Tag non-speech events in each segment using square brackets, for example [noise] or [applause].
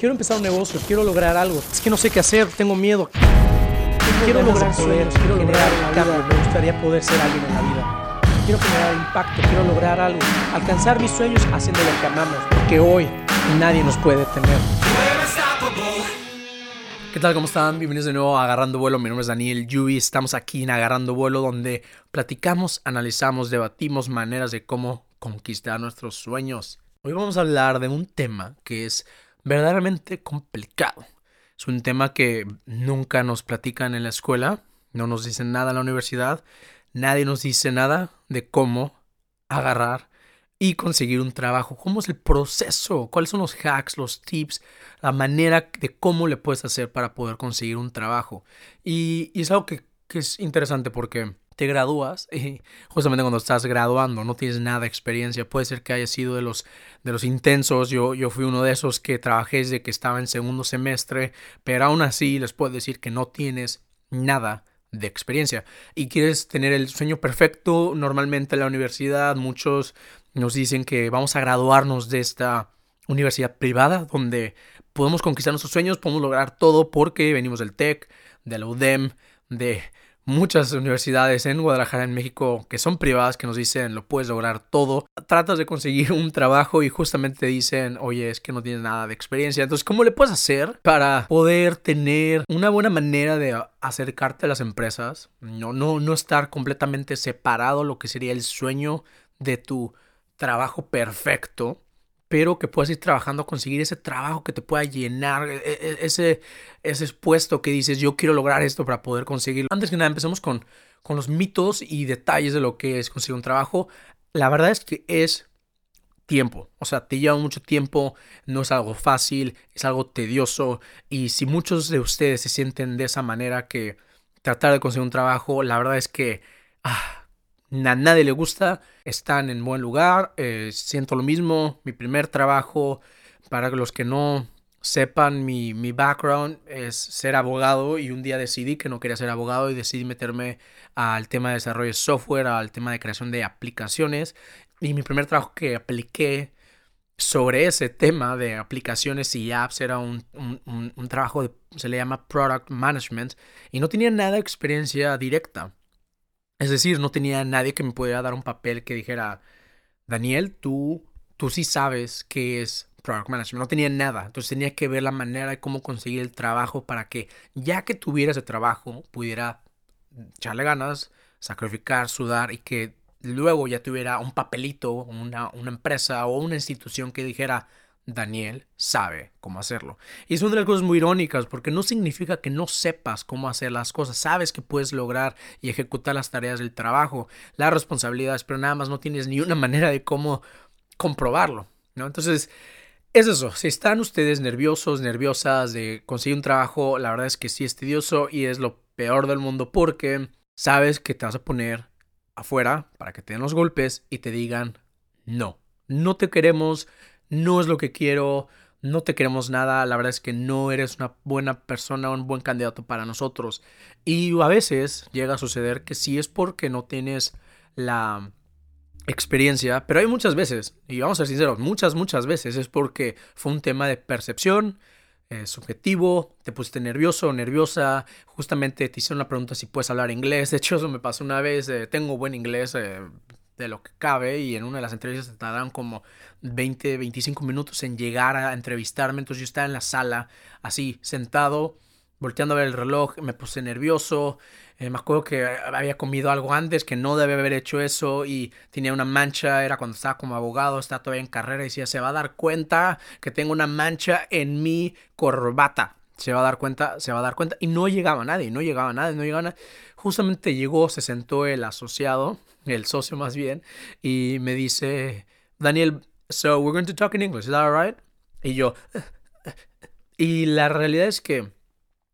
quiero empezar un negocio, quiero lograr algo, es que no sé qué hacer, tengo miedo. Quiero lograr sueños, quiero lograr un cambio, me gustaría poder ser alguien en la vida. Quiero generar impacto, quiero lograr algo, alcanzar mis sueños haciendo lo que amamos, porque hoy nadie nos puede detener. ¿Qué tal? ¿Cómo están? Bienvenidos de nuevo a Agarrando Vuelo. Mi nombre es Daniel Yubi. Estamos aquí en Agarrando Vuelo donde platicamos, analizamos, debatimos maneras de cómo conquistar nuestros sueños. Hoy vamos a hablar de un tema que es verdaderamente complicado. Es un tema que nunca nos platican en la escuela, no nos dicen nada en la universidad, nadie nos dice nada de cómo agarrar y conseguir un trabajo. ¿Cómo es el proceso? ¿Cuáles son los hacks, los tips, la manera de cómo le puedes hacer para poder conseguir un trabajo? Y, es algo que es interesante porque te gradúas y [laughs] justamente cuando estás graduando no tienes nada de experiencia. Puede ser que haya sido de los, de los intensos. Yo, yo fui uno de esos que trabajé desde que estaba en segundo semestre, pero aún así les puedo decir que no tienes nada de experiencia y quieres tener el sueño perfecto. Normalmente en la universidad muchos nos dicen que vamos a graduarnos de esta universidad privada donde podemos conquistar nuestros sueños, podemos lograr todo porque venimos del TEC, de la UDEM, de muchas universidades en Guadalajara, en México, que son privadas, que nos dicen lo puedes lograr todo. Tratas de conseguir un trabajo y justamente te dicen, oye, es que no tienes nada de experiencia. Entonces, ¿cómo le puedes hacer para poder tener una buena manera de acercarte a las empresas? No, no, no estar completamente separado lo que sería el sueño de tu trabajo perfecto pero que puedas ir trabajando a conseguir ese trabajo que te pueda llenar, e, e, ese, ese puesto que dices, yo quiero lograr esto para poder conseguirlo. Antes que nada, empecemos con, con los mitos y detalles de lo que es conseguir un trabajo. La verdad es que es tiempo, o sea, te lleva mucho tiempo, no es algo fácil, es algo tedioso y si muchos de ustedes se sienten de esa manera que tratar de conseguir un trabajo, la verdad es que... Ah, a nadie le gusta, están en buen lugar, eh, siento lo mismo, mi primer trabajo, para los que no sepan, mi, mi, background es ser abogado y un día decidí que no quería ser abogado y decidí meterme al tema de desarrollo de software, al tema de creación de aplicaciones y mi primer trabajo que apliqué sobre ese tema de aplicaciones y apps era un, un, un trabajo de, se le llama product management y no tenía nada de experiencia directa. Es decir, no tenía nadie que me pudiera dar un papel que dijera, Daniel, tú, tú sí sabes qué es Product Management. No tenía nada. Entonces tenía que ver la manera de cómo conseguir el trabajo para que ya que tuviera ese trabajo pudiera echarle ganas, sacrificar, sudar y que luego ya tuviera un papelito, una, una empresa o una institución que dijera, Daniel sabe cómo hacerlo. Y es una de las cosas muy irónicas porque no significa que no sepas cómo hacer las cosas. Sabes que puedes lograr y ejecutar las tareas del trabajo, las responsabilidades, pero nada más no tienes ni una [laughs] manera de cómo comprobarlo. ¿no? Entonces, es eso. Si están ustedes nerviosos, nerviosas de conseguir un trabajo, la verdad es que sí es tedioso y es lo peor del mundo porque sabes que te vas a poner afuera para que te den los golpes y te digan no. No te queremos, no es lo que quiero, no te queremos nada, la verdad es que no eres una buena persona, un buen candidato para nosotros. Y a veces llega a suceder que sí es porque no tienes la experiencia, pero hay muchas veces, y vamos a ser sinceros, muchas, muchas veces es porque fue un tema de percepción, eh, subjetivo, te pusiste nervioso nerviosa, justamente te hicieron la pregunta si puedes hablar inglés, de hecho eso me pasó una vez, eh, tengo buen inglés, eh, de lo que cabe y en una de las entrevistas tardaron como 20, 25 minutos en llegar a entrevistarme, entonces yo estaba en la sala así sentado, volteando a ver el reloj, me puse nervioso, eh, me acuerdo que había comido algo antes, que no debe haber hecho eso y tenía una mancha, era cuando estaba como abogado, estaba todavía en carrera y decía, se va a dar cuenta que tengo una mancha en mi corbata. Se va a dar cuenta, se va a dar cuenta. Y no llegaba nadie, no llegaba nadie, no llegaba nadie. Justamente llegó, se sentó el asociado el socio más bien, y me dice, Daniel, so we're going to talk in English, is that alright? Y yo, y la realidad es que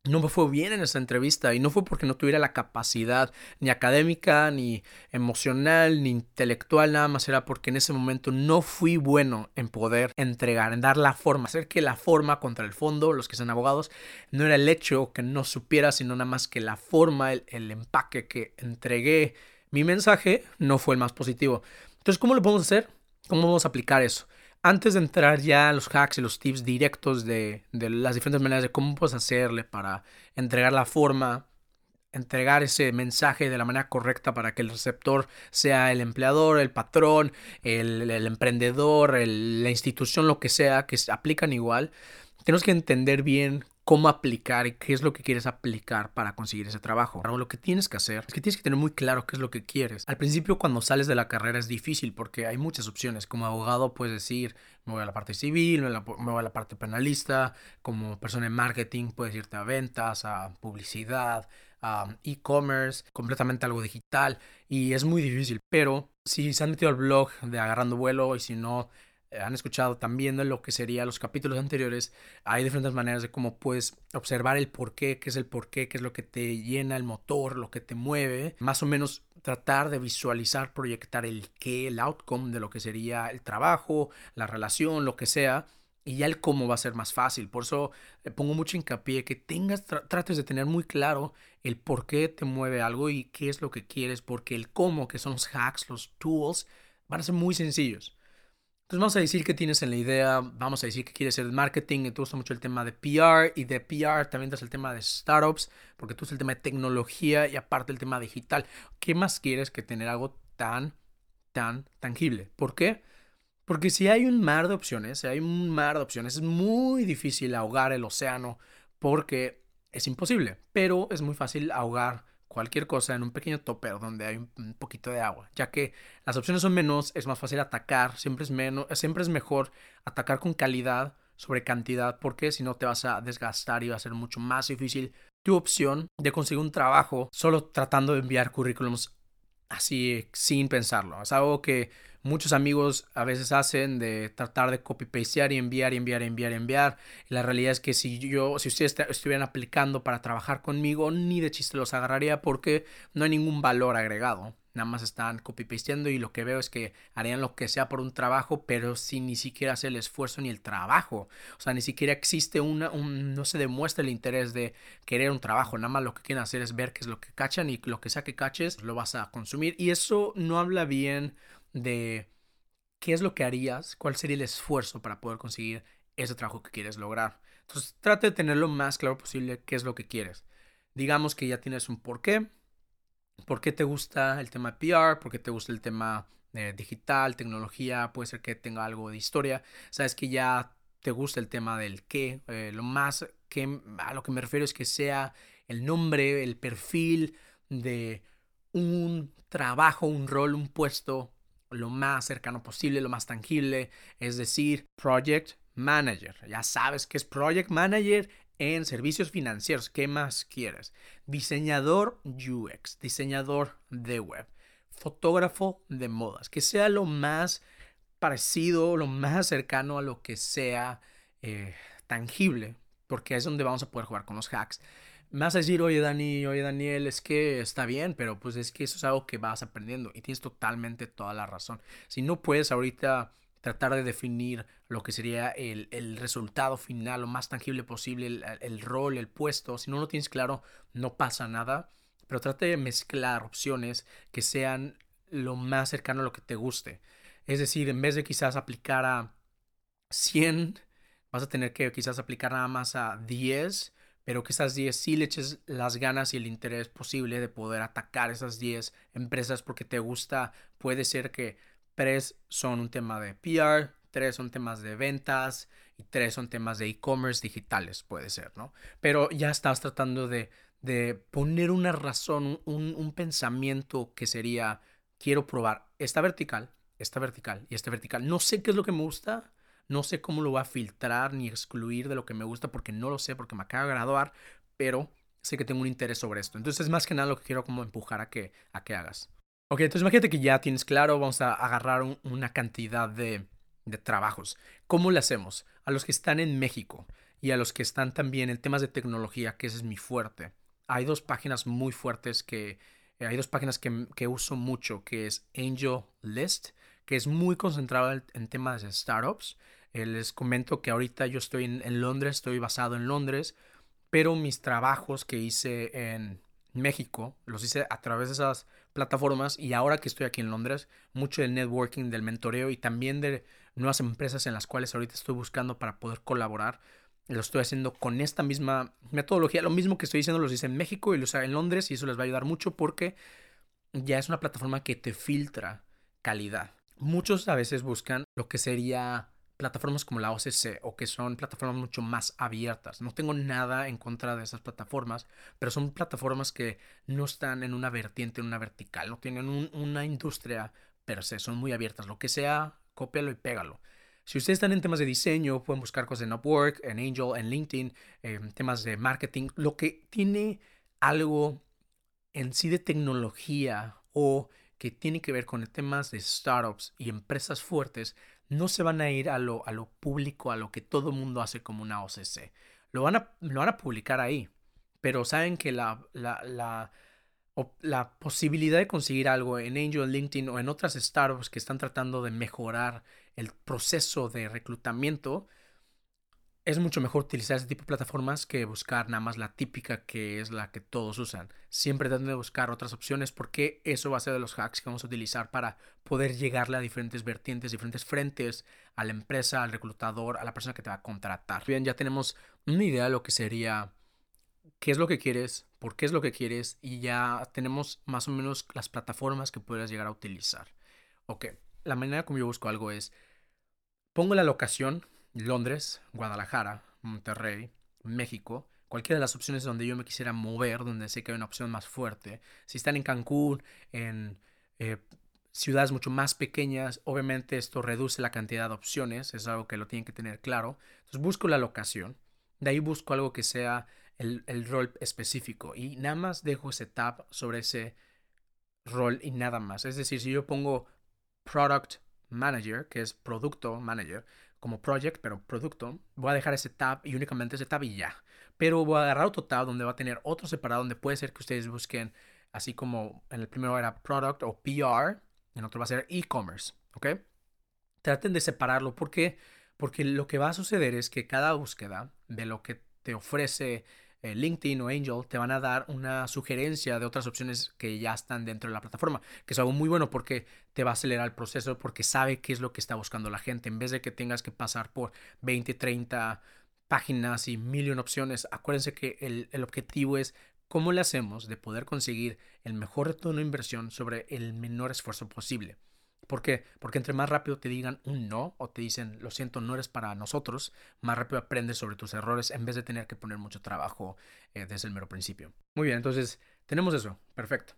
no me fue bien en esa entrevista y no fue porque no tuviera la capacidad ni académica, ni emocional, ni intelectual, nada más era porque en ese momento no fui bueno en poder entregar, en dar la forma, hacer que la forma contra el fondo, los que son abogados, no era el hecho que no supiera, sino nada más que la forma, el, el empaque que entregué mi mensaje no fue el más positivo. Entonces, ¿cómo lo podemos hacer? ¿Cómo vamos a aplicar eso? Antes de entrar ya a los hacks y los tips directos de, las diferentes maneras de cómo puedes hacerle para entregar la forma entregar ese mensaje de la manera correcta para que el receptor sea el empleador, el patrón, el, emprendedor, la institución, lo que sea, que aplican igual. Tenemos que entender bien cómo aplicar y qué es lo que quieres aplicar para conseguir ese trabajo. lo que tienes que hacer es que tienes que tener muy claro qué es lo que quieres. Al principio cuando sales de la carrera es difícil porque hay muchas opciones. Como abogado puedes decir, me voy a la parte civil, me voy a la parte penalista. Como persona en marketing puedes irte a ventas, a publicidad, a e-commerce, completamente algo digital. Y es muy difícil. Pero si se han metido al blog de Agarrando Vuelo y si no han escuchado también de lo que serían los capítulos anteriores, hay diferentes maneras de cómo puedes observar el por qué, es el por qué, es lo que te llena el motor, lo que te mueve, más o menos tratar de visualizar, proyectar el qué, el outcome de lo que sería el trabajo, la relación, lo que sea, y ya el cómo va a ser más fácil. Por eso eh, pongo mucho hincapié que tengas, trates de tener muy claro el por qué te mueve algo y qué es lo que quieres, porque el cómo, que son los hacks, los tools, van a ser muy sencillos. Entonces vamos a decir que tienes en la idea, vamos a decir que quieres hacer marketing y te gusta mucho el tema de PR y de PR también tienes el tema de startups, porque tú es el tema de tecnología y aparte el tema digital. ¿Qué más quieres que tener algo tan, tan tangible? ¿Por qué? Porque si hay un mar de opciones, si hay un mar de opciones, es muy difícil ahogar el océano porque es imposible, pero es muy fácil ahogar cualquier cosa en un pequeño topper donde hay un poquito de agua, ya que las opciones son menos, es más fácil atacar, siempre es menos, siempre es mejor atacar con calidad sobre cantidad, porque si no te vas a desgastar y va a ser mucho más difícil tu opción de conseguir un trabajo solo tratando de enviar currículums así sin pensarlo. Es algo que muchos amigos a veces hacen de tratar de copy-pastear y enviar y enviar y enviar y enviar. Y la realidad es que si yo, si ustedes estuvieran aplicando para trabajar conmigo, ni de chiste los agarraría porque no hay ningún valor agregado. Nada más están copy-pasteando y lo que veo es que harían lo que sea por un trabajo, pero sin ni siquiera hacer el esfuerzo ni el trabajo. O sea, ni siquiera existe una, un, no se demuestra el interés de querer un trabajo. Nada más lo que quieren hacer es ver qué es lo que cachan y lo que sea que caches lo vas a consumir. Y eso no habla bien de qué es lo que harías, cuál sería el esfuerzo para poder conseguir ese trabajo que quieres lograr. Entonces, trate de tener lo más claro posible qué es lo que quieres. Digamos que ya tienes un porqué. ¿Por qué te gusta el tema PR? ¿Por qué te gusta el tema eh, digital, tecnología? Puede ser que tenga algo de historia. Sabes que ya te gusta el tema del qué. Eh, lo más que a lo que me refiero es que sea el nombre, el perfil de un trabajo, un rol, un puesto lo más cercano posible, lo más tangible, es decir, Project Manager. Ya sabes que es Project Manager en servicios financieros. ¿Qué más quieres? Diseñador UX, diseñador de web, fotógrafo de modas, que sea lo más parecido, lo más cercano a lo que sea eh, tangible, porque es donde vamos a poder jugar con los hacks. Me vas a decir, oye Dani, oye Daniel, es que está bien, pero pues es que eso es algo que vas aprendiendo y tienes totalmente toda la razón. Si no puedes ahorita tratar de definir lo que sería el, resultado final, lo más tangible posible, el, rol, el puesto, si no lo tienes claro, no pasa nada, pero trate de mezclar opciones que sean lo más cercano a lo que te guste. Es decir, en vez de quizás aplicar a 100, vas a tener que quizás aplicar nada más a 10 pero que esas 10 sí le eches las ganas y el interés posible de poder atacar esas 10 empresas porque te gusta. Puede ser que 3 son un tema de PR, 3 son temas de ventas y 3 son temas de e-commerce digitales, puede ser, ¿no? Pero ya estás tratando de, de poner una razón, un, un pensamiento que sería, quiero probar esta vertical, esta vertical y esta vertical. No sé qué es lo que me gusta, no sé cómo lo voy a filtrar ni excluir de lo que me gusta porque no lo sé, porque me acabo de graduar, pero sé que tengo un interés sobre esto. Entonces, más que nada lo que quiero como empujar a que, a que hagas. Ok, entonces imagínate que ya tienes claro, vamos a agarrar una cantidad de, de trabajos. ¿Cómo lo hacemos? A los que están en México y a los que están también en temas de tecnología, que ese es mi fuerte. Hay dos páginas muy fuertes que, eh, hay dos páginas que, que, uso mucho, que es Angel List, que es muy concentrado en, temas de startups les comento que ahorita yo estoy en, Londres, estoy basado en Londres, pero mis trabajos que hice en México, los hice a través de esas plataformas y ahora que estoy aquí en Londres, mucho del networking, del mentoreo y también de nuevas empresas en las cuales ahorita estoy buscando para poder colaborar, lo estoy haciendo con esta misma metodología. Lo mismo que estoy diciendo los hice en México y los hice en Londres y eso les va a ayudar mucho porque ya es una plataforma que te filtra calidad. Muchos a veces buscan lo que sería plataformas como la OCC o que son plataformas mucho más abiertas. No tengo nada en contra de esas plataformas, pero son plataformas que no están en una vertiente, en una vertical, no tienen una industria per se, son muy abiertas. Lo que sea, cópialo y pégalo. Si ustedes están en temas de diseño, pueden buscar cosas en Upwork, en Angel, en LinkedIn, en temas de marketing, lo que tiene algo en sí de tecnología o que tiene que ver con temas de startups y empresas fuertes, no se van a ir a lo, a lo público, a lo que todo mundo hace como una OCC. Lo van a, lo van a publicar ahí, pero saben que la, la, la, la posibilidad de conseguir algo en Angel, LinkedIn o en otras startups que están tratando de mejorar el proceso de reclutamiento, es mucho mejor utilizar ese tipo de plataformas que buscar nada más la típica que es la que todos usan. Siempre traten de buscar otras opciones porque eso va a ser de los hacks que vamos a utilizar para poder llegarle a diferentes vertientes, diferentes frentes, a la empresa, al reclutador, a la persona que te va a contratar. Bien, ya tenemos una idea de lo que sería qué es lo que quieres, por qué es lo que quieres y ya tenemos más o menos las plataformas que puedes llegar a utilizar. Ok, la manera como yo busco algo es pongo la locación Londres, Guadalajara, Monterrey, México, cualquiera de las opciones donde yo me quisiera mover, donde sé que hay una opción más fuerte. Si están en Cancún, en eh, ciudades mucho más pequeñas, obviamente esto reduce la cantidad de opciones, es algo que lo tienen que tener claro. Entonces busco la locación, de ahí busco algo que sea el, rol específico y nada más dejo ese tab sobre ese rol y nada más. Es decir, si yo pongo Product Manager, que es Producto Manager, como project, pero producto, voy a dejar ese tab y únicamente ese tab y ya. Pero voy a agarrar otro tab donde va a tener otro separado donde puede ser que ustedes busquen, así como en el primero era product o PR, en otro va a ser e-commerce, ¿ok? Traten de separarlo porque porque lo que va a suceder es que cada búsqueda de lo que te ofrece LinkedIn o Angel te van a dar una sugerencia de otras opciones que ya están dentro de la plataforma, que es algo muy bueno porque te va a acelerar el proceso porque sabe qué es lo que está buscando la gente. En vez de que tengas que pasar por 20, 30 páginas y mil opciones, acuérdense que el, el objetivo es cómo le hacemos de poder conseguir el mejor retorno de inversión sobre el menor esfuerzo posible. ¿Por qué? Porque entre más rápido te digan un no o te dicen, lo siento, no eres para nosotros, más rápido aprendes sobre tus errores en vez de tener que poner mucho trabajo eh, desde el mero principio. Muy bien, entonces tenemos eso, perfecto.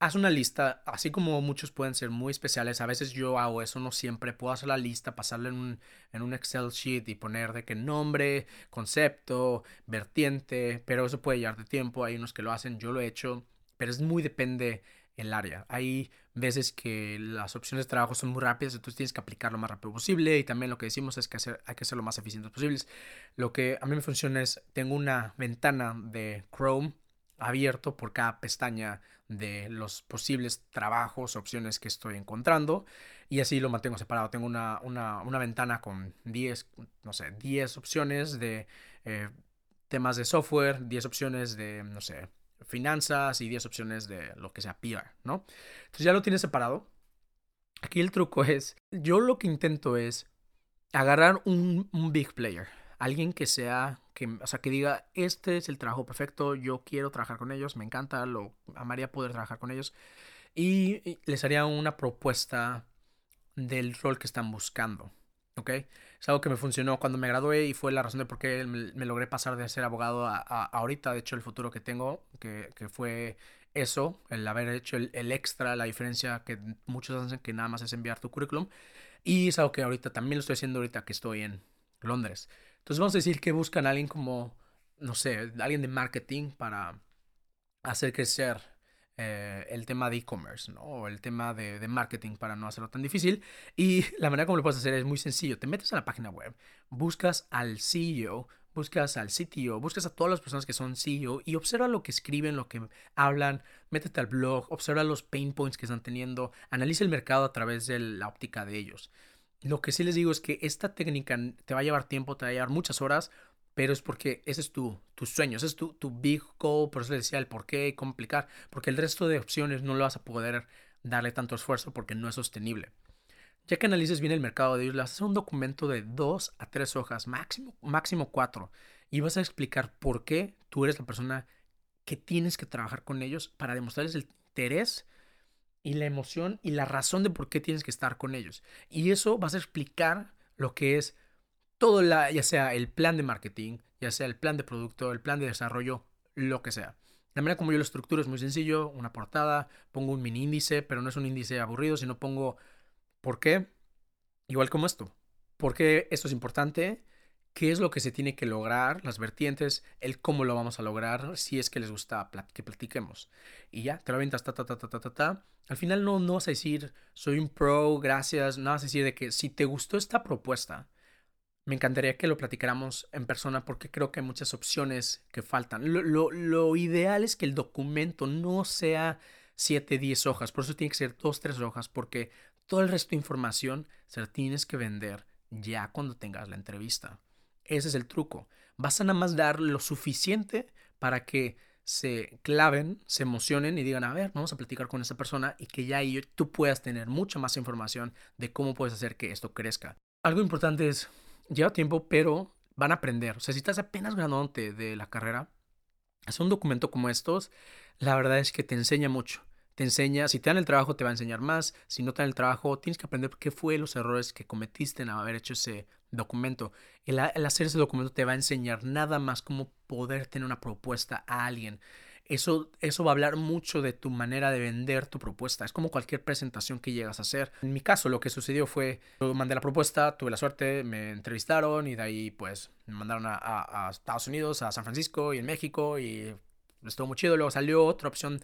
Haz una lista, así como muchos pueden ser muy especiales, a veces yo hago eso, no siempre, puedo hacer la lista, pasarla en un, en un Excel sheet y poner de qué nombre, concepto, vertiente, pero eso puede llevar de tiempo, hay unos que lo hacen, yo lo he hecho, pero es muy depende el área. Hay veces que las opciones de trabajo son muy rápidas, entonces tienes que aplicar lo más rápido posible y también lo que decimos es que hacer, hay que ser lo más eficientes posibles. Lo que a mí me funciona es, tengo una ventana de Chrome abierto por cada pestaña de los posibles trabajos, opciones que estoy encontrando y así lo mantengo separado. Tengo una, una, ventana con 10, no sé, 10 opciones de eh, temas de software, 10 opciones de, no sé, finanzas y 10 opciones de lo que sea PR, ¿no? Entonces ya lo tienes separado. Aquí el truco es, yo lo que intento es agarrar un, big player, alguien que sea, que, o sea, que diga, este es el trabajo perfecto, yo quiero trabajar con ellos, me encanta, lo amaría poder trabajar con ellos, y les haría una propuesta del rol que están buscando. ¿Ok? Es algo que me funcionó cuando me gradué y fue la razón de por qué me, logré pasar de ser abogado a, ahorita, de hecho, el futuro que tengo, que, fue eso, el haber hecho el, extra, la diferencia que muchos hacen que nada más es enviar tu currículum. Y es algo que ahorita también lo estoy haciendo ahorita que estoy en Londres. Entonces vamos a decir que buscan a alguien como, no sé, alguien de marketing para hacer crecer eh, el tema de e-commerce, ¿no? O el tema de, marketing para no hacerlo tan difícil. Y [laughs] la manera como lo puedes hacer es muy sencillo. Te metes a la página web, buscas al CEO, buscas al CTO, buscas a todas las personas que son CEO y observa lo que escriben, lo que hablan, métete al blog, observa los pain points que están teniendo, analiza el mercado a través de la óptica de ellos. Lo que sí les digo es que esta técnica te va a llevar tiempo, te va a llevar muchas horas, pero es porque ese es tu, tu sueño, ese es tu, tu big goal, por eso le decía el por qué complicar, porque el resto de opciones no lo vas a poder darle tanto esfuerzo porque no es sostenible. Ya que analices bien el mercado de ellos, le vas a hacer un documento de dos a tres hojas, máximo, máximo cuatro, y vas a explicar por qué tú eres la persona que tienes que trabajar con ellos para demostrarles el interés y la emoción y la razón de por qué tienes que estar con ellos. Y eso vas a explicar lo que es todo, la, ya sea el plan de marketing, ya sea el plan de producto, el plan de desarrollo, lo que sea. La manera como yo lo estructuro es muy sencillo, una portada, pongo un mini índice, pero no es un índice aburrido, sino pongo por qué, igual como esto, por qué esto es importante, qué es lo que se tiene que lograr, las vertientes, el cómo lo vamos a lograr, si es que les gusta que platiquemos. Y ya, te lo aventas, ta, ta, ta, ta, ta, ta, ta. Al final no, no vas a decir, soy un pro, gracias, no vas a decir de que si te gustó esta propuesta, me encantaría que lo platicáramos en persona porque creo que hay muchas opciones que faltan. Lo, ideal es que el documento no sea 7, 10 hojas, por eso tiene que ser 2, 3 hojas, porque todo el resto de información se la tienes que vender ya cuando tengas la entrevista. Ese es el truco. Vas a nada más dar lo suficiente para que se claven, se emocionen y digan, a ver, vamos a platicar con esa persona y que ya tú puedas tener mucha más información de cómo puedes hacer que esto crezca. Algo importante es lleva tiempo, pero van a aprender. O sea, si estás apenas graduándote de la carrera, hacer un documento como estos, la verdad es que te enseña mucho. Te enseña, si te dan el trabajo, te va a enseñar más. Si no te dan el trabajo, tienes que aprender qué fue los errores que cometiste en haber hecho ese documento. el hacer ese documento te va a enseñar nada más cómo poder tener una propuesta a alguien. Eso, eso va a hablar mucho de tu manera de vender tu propuesta. Es como cualquier presentación que llegas a hacer. En mi caso, lo que sucedió fue, yo mandé la propuesta, tuve la suerte, me entrevistaron y de ahí pues me mandaron a, Estados Unidos, a San Francisco y en México y estuvo muy chido. Luego salió otra opción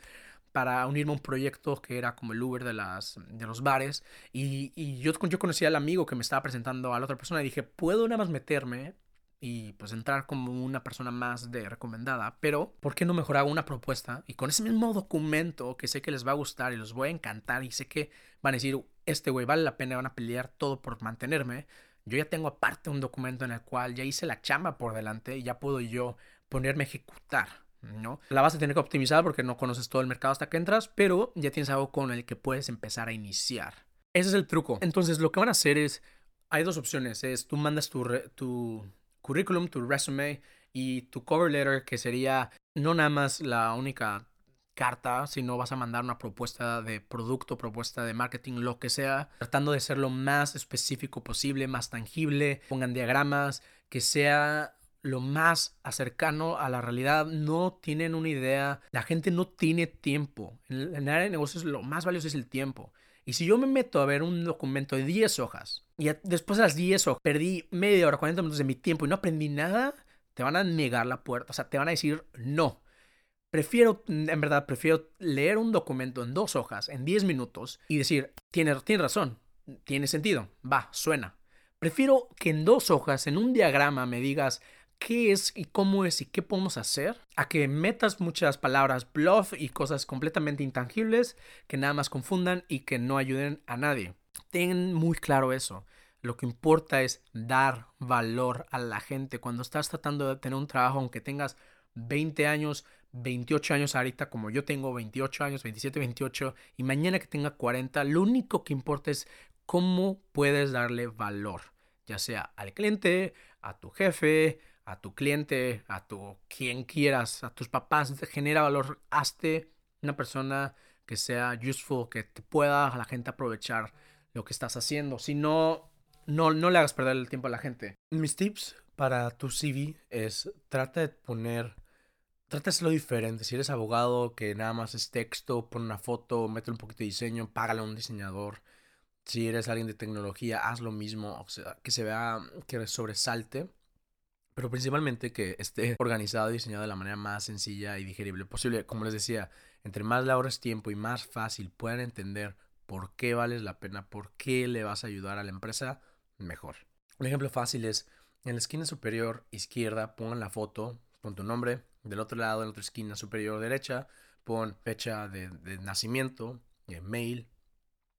para unirme a un proyecto que era como el Uber de, las, de los bares. Y, y yo, yo conocí al amigo que me estaba presentando a la otra persona y dije, ¿puedo nada más meterme y pues entrar como una persona más de recomendada, pero ¿por qué no mejorar una propuesta y con ese mismo documento que sé que les va a gustar y los voy a encantar y sé que van a decir, este güey vale la pena, van a pelear todo por mantenerme? Yo ya tengo aparte un documento en el cual ya hice la chamba por delante y ya puedo yo ponerme a ejecutar. ¿no? La vas a tener que optimizar porque no conoces todo el mercado hasta que entras, pero ya tienes algo con el que puedes empezar a iniciar. Ese es el truco. Entonces lo que van a hacer es, hay dos opciones, es tú mandas tu, tu currículum, tu resume y tu cover letter, que sería no nada más la única carta, sino vas a mandar una propuesta de producto, propuesta de marketing, lo que sea, tratando de ser lo más específico posible, más tangible, pongan diagramas, que sea lo más acercano a la realidad, no tienen una idea, la gente no tiene tiempo. En el área de negocios lo más valioso es el tiempo. Y si yo me meto a ver un documento de 10 hojas y después de las 10 hojas perdí media hora, 40 minutos de mi tiempo y no aprendí nada, te van a negar la puerta, o sea, te van a decir no. Prefiero, en verdad, prefiero leer un documento en dos hojas, en 10 minutos, y decir, tiene, tiene razón, tiene sentido, va, suena. Prefiero que en dos hojas, en un diagrama, me digas, qué es y cómo es y qué podemos hacer, a que metas muchas palabras bluff y cosas completamente intangibles que nada más confundan y que no ayuden a nadie. Ten muy claro eso. Lo que importa es dar valor a la gente. Cuando estás tratando de tener un trabajo, aunque tengas 20 años, 28 años ahorita, como yo tengo 28 años, 27, 28, y mañana que tenga 40, lo único que importa es cómo puedes darle valor, ya sea al cliente, a tu jefe, a tu cliente, a tu quien quieras, a tus papás, genera valor, hazte una persona que sea useful, que te pueda la gente aprovechar lo que estás haciendo. Si no, no, le hagas perder el tiempo a la gente. Mis tips para tu CV es trata de poner, trata de hacerlo diferente. Si eres abogado, que nada más es texto, pon una foto, mete un poquito de diseño, págale a un diseñador. Si eres alguien de tecnología, haz lo mismo, que se vea, que sobresalte pero principalmente que esté organizado y diseñado de la manera más sencilla y digerible posible. Como les decía, entre más le ahorres tiempo y más fácil puedan entender por qué vales la pena, por qué le vas a ayudar a la empresa, mejor. Un ejemplo fácil es, en la esquina superior izquierda pongan la foto, pon tu nombre, del otro lado, en la otra esquina superior derecha, pon fecha de, de nacimiento, mail,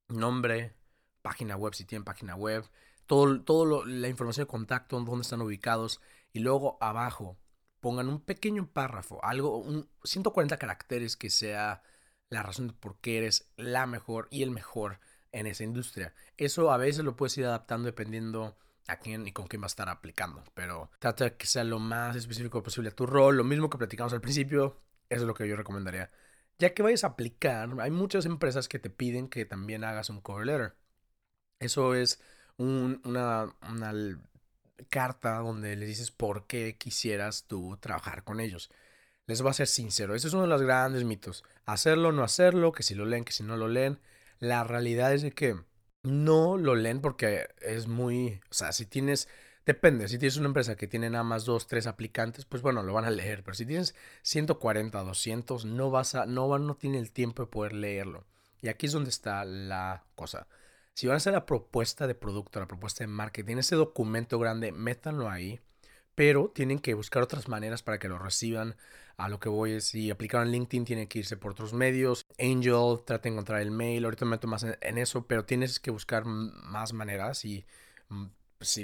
nombre, página web si tienen página web, todo, todo la información de contacto, dónde están ubicados y luego abajo pongan un pequeño párrafo, algo, un 140 caracteres que sea la razón por qué eres la mejor y el mejor en esa industria. Eso a veces lo puedes ir adaptando dependiendo a quién y con quién va a estar aplicando, pero trata de que sea lo más específico posible a tu rol, lo mismo que platicamos al principio, eso es lo que yo recomendaría. Ya que vayas a aplicar, hay muchas empresas que te piden que también hagas un cover letter. Eso es una carta donde les dices por qué quisieras tú trabajar con ellos. Les voy a ser sincero, ese es uno de los grandes mitos. Hacerlo, no hacerlo, que si lo leen, que si no lo leen. La realidad es de que no lo leen porque es muy, o sea, si tienes, depende, si tienes una empresa que tiene nada más dos, tres aplicantes, pues bueno, lo van a leer, pero si tienes 140, 200, no vas a, no no tiene el tiempo de poder leerlo. Y aquí es donde está la cosa. Si van a hacer la propuesta de producto, la propuesta de marketing, ese documento grande, métanlo ahí pero tienen que buscar otras maneras para que lo reciban. A lo que voy es, si aplicaron LinkedIn, tienen que irse por otros medios. Angel, trata de encontrar el mail. Ahorita me meto más en, eso, pero tienes que buscar más maneras y mm,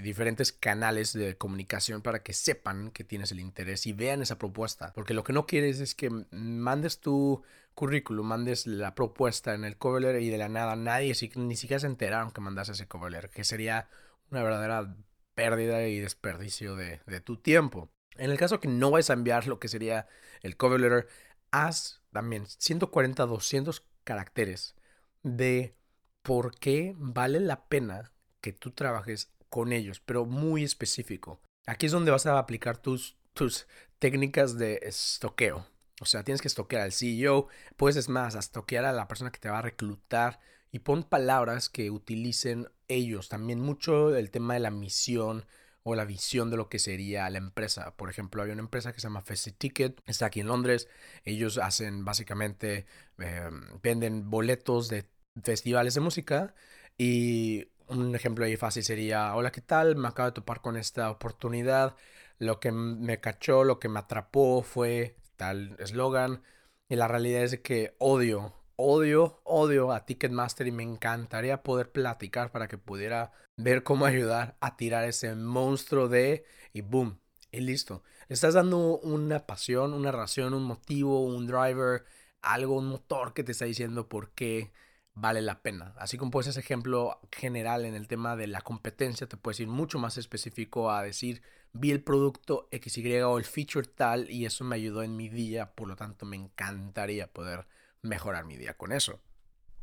diferentes canales de comunicación para que sepan que tienes el interés y vean esa propuesta. Porque lo que no quieres es que mandes tu currículum, mandes la propuesta en el cover letter y de la nada nadie ni siquiera se enteraron que mandas ese cover letter, que sería una verdadera pérdida y desperdicio de, tu tiempo. En el caso que no vayas a enviar lo que sería el cover letter, haz también 140, 200 caracteres de por qué vale la pena que tú trabajes con ellos, pero muy específico. Aquí es donde vas a aplicar tus, tus técnicas de estoqueo. O sea, tienes que estoquear al CEO, puedes es más, a estoquear a la persona que te va a reclutar y pon palabras que utilicen ellos. También mucho el tema de la misión o la visión de lo que sería la empresa. Por ejemplo, hay una empresa que se llama Festive Ticket, está aquí en Londres. Ellos hacen básicamente, em, venden boletos de festivales de música y un ejemplo ahí fácil sería, hola, ¿qué tal? Me acabo de topar con esta oportunidad. Lo que me cachó, lo que me atrapó fue tal eslogan. Y la realidad es que odio odio, odio a Ticketmaster y me encantaría poder platicar para que pudiera ver cómo [laughs] ayudar a tirar ese monstruo de y boom, y listo. Estás dando una pasión, una razón, un motivo, un driver, algo, un motor que te está diciendo por qué vale la pena. Así como puedes ese ejemplo general en el tema de la competencia, te puedes ir mucho más específico a decir, vi el producto XY o el feature tal y eso me ayudó en mi día, por lo tanto me encantaría poder mejorar mi día con eso.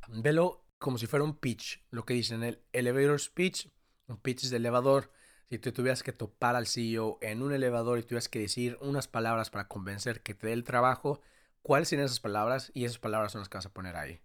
Velo como si fuera un pitch, lo que dicen el elevator speech, un pitch de elevador. Si tú tuvieras que topar al CEO en un elevador y tuvieras que decir unas palabras para convencer que te dé el trabajo, ¿cuáles serían esas palabras? Y esas palabras son las que vas a poner ahí.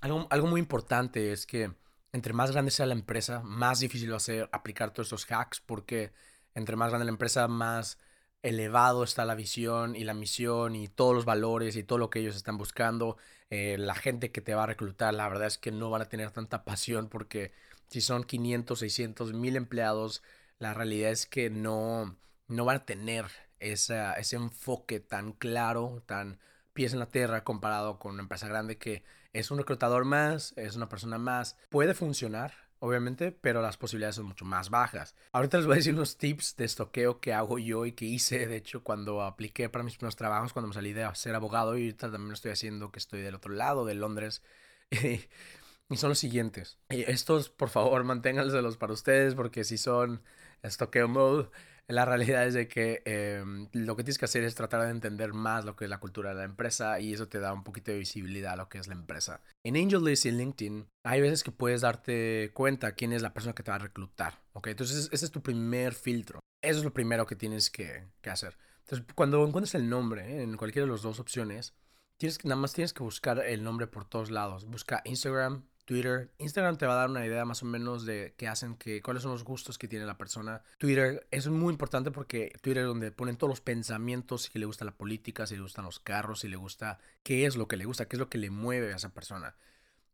Algo, algo muy importante es que entre más grande sea la empresa, más difícil va a ser aplicar todos esos hacks porque entre más grande la empresa, más elevado está la visión y la misión y todos los valores y todo lo que ellos están buscando. Eh, la gente que te va a reclutar, la verdad es que no van a tener tanta pasión porque si son 500, 600, 1000 empleados, la realidad es que no, no van a tener ese enfoque tan claro, tan pies en la tierra comparado con una empresa grande que es un reclutador más, es una persona más. Puede funcionar, obviamente, pero las posibilidades son mucho más bajas. Ahorita les voy a decir unos tips de estoqueo que hago yo y que hice, de hecho, cuando apliqué para mis primeros trabajos, cuando me salí de ser abogado y ahorita también lo estoy haciendo que estoy del otro lado de Londres. [laughs] y son los siguientes. estos, por favor, [laughs] manténganselos para ustedes porque si son estoqueo mode, la realidad es de que em, lo que tienes que hacer es tratar de entender más lo que es la cultura de la empresa y eso te da un poquito de visibilidad a lo que es la empresa. En AngelList y LinkedIn hay veces que puedes darte cuenta quién es la persona que te va a reclutar. ¿ok? Entonces ese es tu primer filtro. Eso es lo primero que tienes que, hacer. Entonces cuando encuentres el nombre en cualquiera de las dos opciones, tienes, nada más tienes que buscar el nombre por todos lados. Busca Instagram, Twitter. Instagram te va a dar una idea más o menos de qué hacen, que, cuáles son los gustos que tiene la persona. Twitter es muy importante porque Twitter es donde ponen todos los pensamientos, si le gusta la política, si le gustan los carros, si le gusta qué es lo que le gusta, qué es lo que le mueve a esa persona.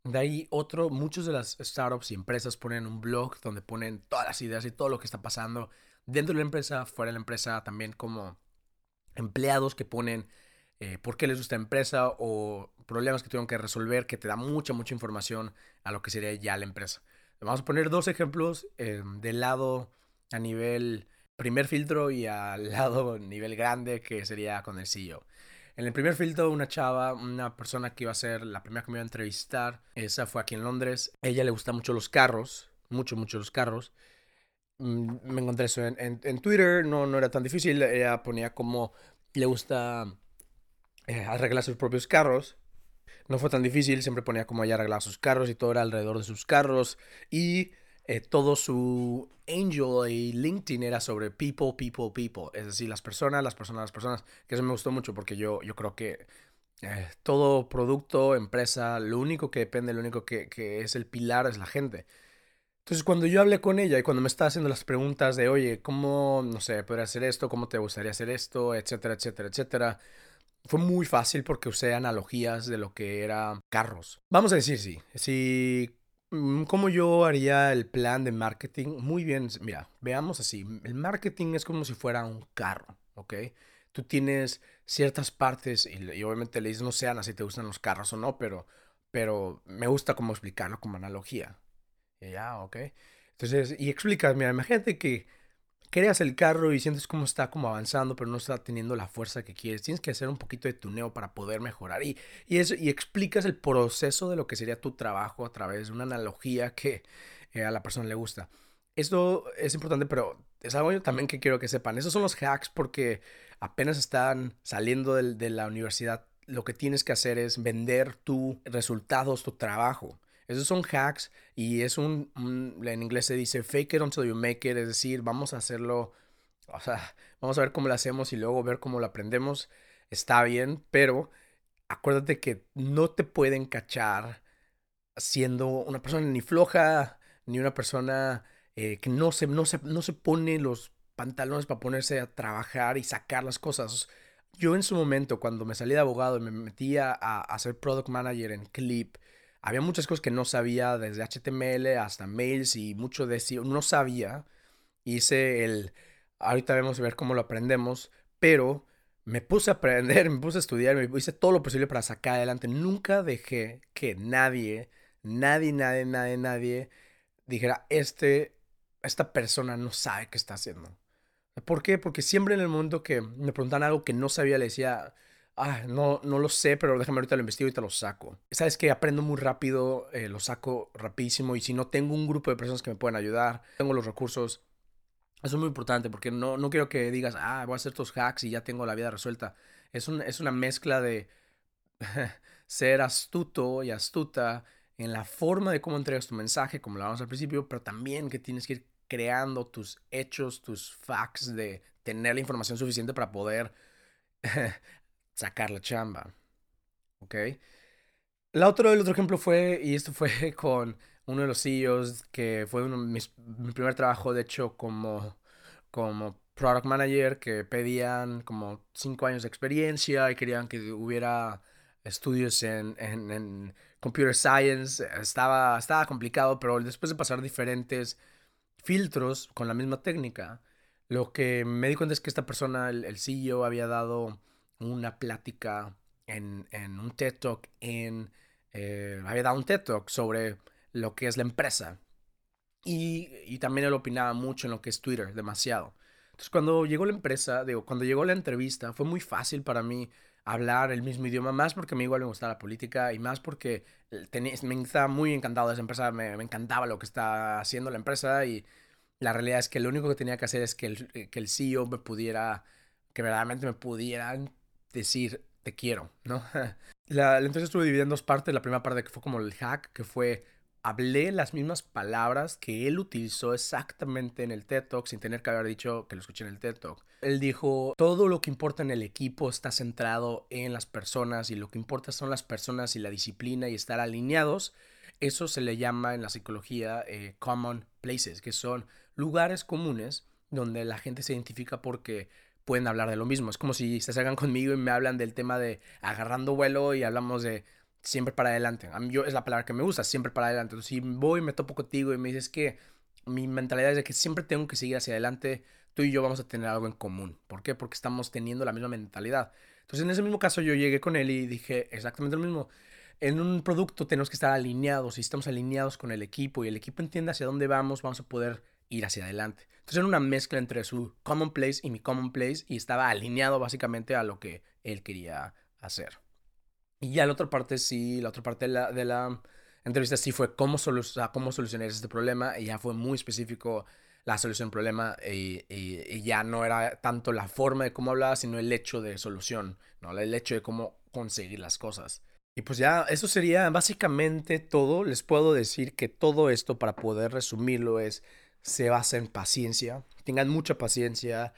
De ahí otro, muchos de las startups y empresas ponen un blog donde ponen todas las ideas y todo lo que está pasando dentro de la empresa, fuera de la empresa, también como empleados que ponen eh, por qué les gusta empresa o problemas que tuvieron que resolver, que te da mucha, mucha información a lo que sería ya la empresa. Vamos a poner dos ejemplos eh, lado a nivel primer filtro y al [laughs] lado nivel grande que sería con el CEO. En el primer filtro, una chava, una persona que iba a ser la primera que me iba a entrevistar, esa fue aquí en Londres. ella le gusta mucho los carros, mucho, mucho los carros. Mm, me encontré eso en, en, Twitter, no, no era tan difícil. Ella ponía como le gusta eh, arreglar sus propios carros. No fue tan difícil, siempre ponía como ella arreglaba sus carros y todo era alrededor de sus carros. Y eh, todo su Angel y LinkedIn era sobre people, people, people. Es decir, las personas, las personas, las personas. Que eso me gustó mucho porque yo, yo creo que eh, todo producto, empresa, lo único que depende, lo único que, que, es el pilar es la gente. Entonces, cuando yo hablé con ella y cuando me estaba haciendo las preguntas de, oye, ¿cómo, no sé, podría hacer esto? ¿Cómo te gustaría hacer esto? Etcétera, etcétera, etcétera. Fue muy fácil porque usé analogías de lo que eran carros. Vamos a decir, sí. Si Mm, ¿Cómo yo haría el plan de marketing? Muy bien, mira, veamos así. El marketing es como si fuera un carro, ¿ok? Tú tienes ciertas partes y, obviamente le dices, no sean así te gustan los carros o no, pero, pero me gusta como explicarlo como analogía. ya, ok. Entonces, y explicas, mira, imagínate que creas el carro y sientes cómo está como avanzando, pero no está teniendo la fuerza que quieres. Tienes que hacer un poquito de tuneo para poder mejorar. Y, y, eso, y explicas el proceso de lo que sería tu trabajo a través de una analogía que eh, a la persona le gusta. Esto es importante, pero es algo también que quiero que sepan. Esos son los hacks porque apenas están saliendo de, de la universidad. Lo que tienes que hacer es vender tus resultados, tu trabajo. Esos son hacks y es un, en inglés se dice fake it until you make it, es decir, vamos a hacerlo, o sea, vamos a ver cómo lo hacemos y luego ver cómo lo aprendemos. Está bien, pero acuérdate que no te pueden cachar siendo una persona ni floja, ni una persona eh, que no se, no, se, no se pone los pantalones para ponerse a trabajar y sacar las cosas. Yo en su momento, cuando me salí de abogado y me metía a, a ser product manager en Clip, había muchas cosas que no sabía, desde HTML hasta mails y mucho de eso, no sabía. Hice el, ahorita vamos a ver cómo lo aprendemos, pero me puse a aprender, [laughs] me puse a estudiar, me hice todo lo posible para sacar adelante. Nunca dejé que nadie, nadie, nadie, nadie, nadie dijera, este, esta persona no sabe qué está haciendo. ¿Por qué? Porque siempre en el mundo que me preguntan algo que no sabía, le decía, Ah, no, no lo sé, pero déjame ahorita lo investigo y te lo saco. Sabes que aprendo muy rápido, eh, lo saco rapidísimo y si no tengo un grupo de personas que me pueden ayudar, tengo los recursos. Eso es muy importante porque no, no quiero que digas, ah, voy a hacer estos hacks y ya tengo la vida resuelta. Es, un, es una mezcla de [laughs] ser astuto y astuta en la forma de cómo entregas tu mensaje, como lo hablamos al principio, pero también que tienes que ir creando tus hechos, tus facts de tener la información suficiente para poder [laughs] sacar la chamba. ¿Ok? La otro, el otro ejemplo fue, y esto fue [laughs] con uno de los CEOs que fue uno, mi primer trabajo, de hecho, como, como product manager, que pedían como cinco años de experiencia y querían que hubiera estudios en, en, en computer science. Estaba, estaba complicado, pero después de pasar diferentes filtros con la misma técnica, lo que me di cuenta es que esta persona, el, el CEO, había dado una plática en, un TED Talk en... Eh, había dado un TED Talk sobre lo que es la empresa. Y, también él opinaba mucho en lo que es Twitter, demasiado. Entonces cuando llegó la empresa, digo, cuando llegó la entrevista, fue muy fácil para mí hablar el mismo idioma, más porque a igual me gustaba la política y más porque tenía, me estaba muy encantado de esa empresa, me, encantaba lo que está haciendo la empresa y la realidad es que lo único que tenía que hacer es que el, que el CEO me pudiera, que verdaderamente me pudieran decir te quiero, ¿no? [laughs] La, entonces estuve dividiendo en dos partes. La primera parte que fue como el hack, que fue hablé las mismas palabras que él utilizó exactamente en el TED Talk sin tener que haber dicho que lo escuché en el TED Talk. Él dijo, todo lo que importa en el equipo está centrado en las personas y lo que importa son las personas y la disciplina y estar alineados. Eso se le llama en la psicología eh, common places, que son lugares comunes donde la gente se identifica porque pueden hablar de lo mismo. Es como si se salgan conmigo y me hablan del tema de agarrando vuelo y hablamos de siempre para adelante. Yo, es la palabra que me gusta, siempre para adelante. Entonces, si voy y me topo contigo y me dices que mi mentalidad es de que siempre tengo que seguir hacia adelante, tú y yo vamos a tener algo en común. ¿Por qué? Porque estamos teniendo la misma mentalidad. Entonces, en ese mismo caso, yo llegué con él y dije exactamente lo mismo. en un producto tenemos que estar alineados y estamos alineados con el equipo y el equipo entiende hacia dónde vamos, vamos a poder ir hacia adelante. Entonces era una mezcla entre su common place y mi common place y estaba alineado básicamente a lo que él quería hacer. Y ya la otra parte sí, la otra parte de la, de la entrevista sí fue cómo, cómo solucionar este problema y ya fue muy específico la solución problema y, y, ya no era tanto la forma de cómo hablaba, sino el hecho de solución, ¿no? el hecho de cómo conseguir las cosas. Y pues ya, eso sería básicamente todo. Les puedo decir que todo esto, para poder resumirlo, es, se basa en paciencia. Tengan mucha paciencia.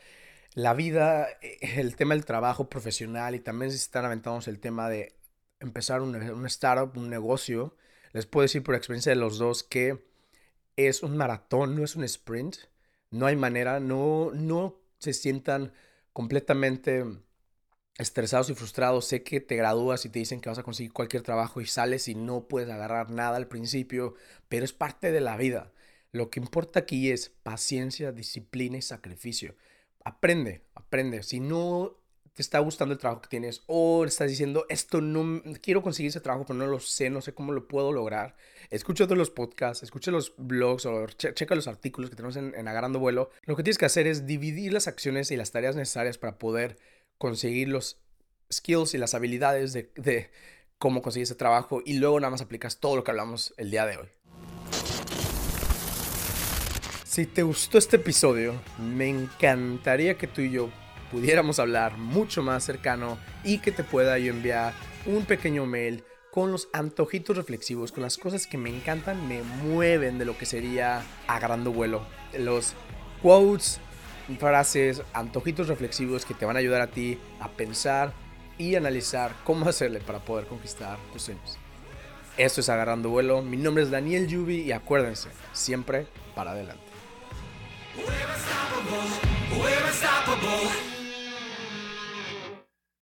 La vida, eh, el tema del trabajo profesional y también si están aventando el tema de empezar un, un startup, un negocio, les puedo decir por experiencia de los dos que es un maratón, no es un sprint. No hay manera, no, no se sientan completamente estresados y frustrados. Sé que te gradúas y te dicen que vas a conseguir cualquier trabajo y sales y no puedes agarrar nada al principio, pero es parte de la vida. Lo que importa aquí es paciencia, disciplina y sacrificio. Aprende, aprende. Si no te está gustando el trabajo que tienes o estás diciendo, esto no, quiero conseguir ese trabajo, pero no lo sé, no sé cómo lo puedo lograr, escucha todos los podcasts, escucha los blogs o checa los artículos que tenemos en, en Agarrando Vuelo. Lo que tienes que hacer es dividir las acciones y las tareas necesarias para poder conseguir los skills y las habilidades de, de cómo conseguir ese trabajo y luego nada más aplicas todo lo que hablamos el día de hoy. Si te gustó este episodio, me encantaría que tú y yo pudiéramos hablar mucho más cercano y que te pueda yo enviar un pequeño mail con los antojitos reflexivos, con las cosas que me encantan, me mueven de lo que sería agarrando vuelo. Los quotes, frases, antojitos reflexivos que te van a ayudar a ti a pensar y analizar cómo hacerle para poder conquistar tus sueños. Esto es Agarrando Vuelo, mi nombre es Daniel Yubi y acuérdense, siempre para adelante. We're unstoppable. We're unstoppable.